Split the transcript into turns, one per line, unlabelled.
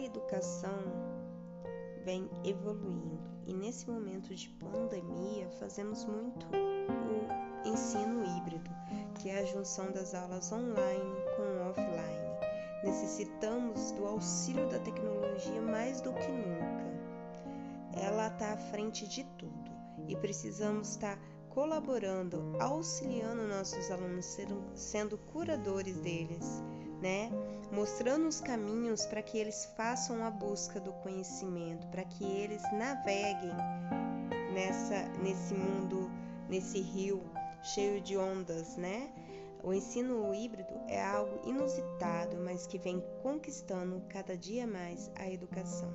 educação vem evoluindo e nesse momento de pandemia fazemos muito o ensino híbrido, que é a junção das aulas online com offline. Necessitamos do auxílio da tecnologia mais do que nunca. Ela está à frente de tudo e precisamos estar colaborando, auxiliando nossos alunos, sendo curadores deles, né? Mostrando os caminhos para que eles façam a busca do conhecimento, para que eles naveguem nessa nesse mundo, nesse rio cheio de ondas, né? O ensino híbrido é algo inusitado, mas que vem conquistando cada dia mais a educação.